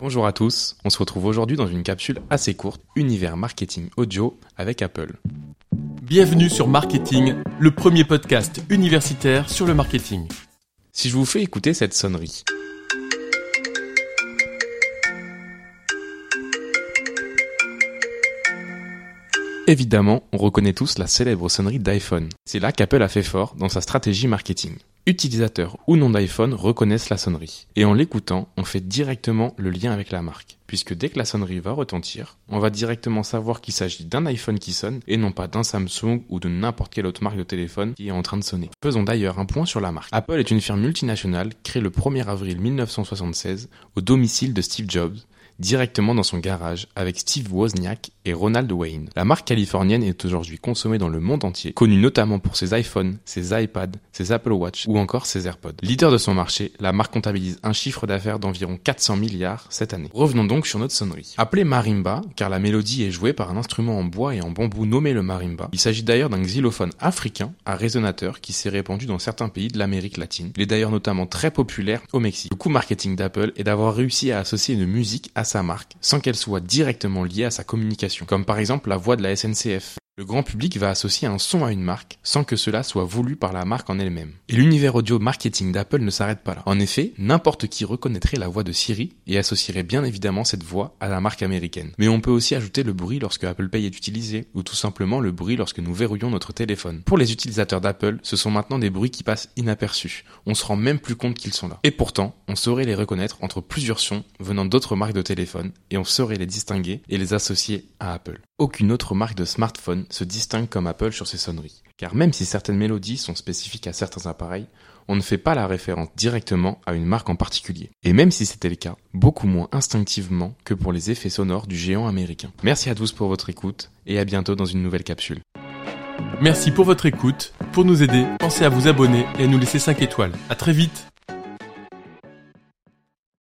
Bonjour à tous, on se retrouve aujourd'hui dans une capsule assez courte, Univers Marketing Audio avec Apple. Bienvenue sur Marketing, le premier podcast universitaire sur le marketing. Si je vous fais écouter cette sonnerie, Évidemment, on reconnaît tous la célèbre sonnerie d'iPhone. C'est là qu'Apple a fait fort dans sa stratégie marketing. Utilisateurs ou non d'iPhone reconnaissent la sonnerie. Et en l'écoutant, on fait directement le lien avec la marque. Puisque dès que la sonnerie va retentir, on va directement savoir qu'il s'agit d'un iPhone qui sonne et non pas d'un Samsung ou de n'importe quelle autre marque de téléphone qui est en train de sonner. Faisons d'ailleurs un point sur la marque. Apple est une firme multinationale créée le 1er avril 1976 au domicile de Steve Jobs directement dans son garage avec Steve Wozniak et Ronald Wayne. La marque californienne est aujourd'hui consommée dans le monde entier, connue notamment pour ses iPhones, ses iPads, ses Apple Watch ou encore ses AirPods. Leader de son marché, la marque comptabilise un chiffre d'affaires d'environ 400 milliards cette année. Revenons donc sur notre sonnerie. Appelée marimba, car la mélodie est jouée par un instrument en bois et en bambou nommé le marimba. Il s'agit d'ailleurs d'un xylophone africain à résonateur qui s'est répandu dans certains pays de l'Amérique latine. Il est d'ailleurs notamment très populaire au Mexique. Le coup marketing d'Apple est d'avoir réussi à associer une musique à sa marque sans qu'elle soit directement liée à sa communication, comme par exemple la voix de la SNCF. Le grand public va associer un son à une marque sans que cela soit voulu par la marque en elle-même. Et l'univers audio marketing d'Apple ne s'arrête pas là. En effet, n'importe qui reconnaîtrait la voix de Siri et associerait bien évidemment cette voix à la marque américaine. Mais on peut aussi ajouter le bruit lorsque Apple Pay est utilisé, ou tout simplement le bruit lorsque nous verrouillons notre téléphone. Pour les utilisateurs d'Apple, ce sont maintenant des bruits qui passent inaperçus. On se rend même plus compte qu'ils sont là. Et pourtant, on saurait les reconnaître entre plusieurs sons venant d'autres marques de téléphone, et on saurait les distinguer et les associer à Apple. Aucune autre marque de smartphone se distingue comme Apple sur ses sonneries. Car même si certaines mélodies sont spécifiques à certains appareils, on ne fait pas la référence directement à une marque en particulier. Et même si c'était le cas, beaucoup moins instinctivement que pour les effets sonores du géant américain. Merci à tous pour votre écoute et à bientôt dans une nouvelle capsule. Merci pour votre écoute. Pour nous aider, pensez à vous abonner et à nous laisser 5 étoiles. À très vite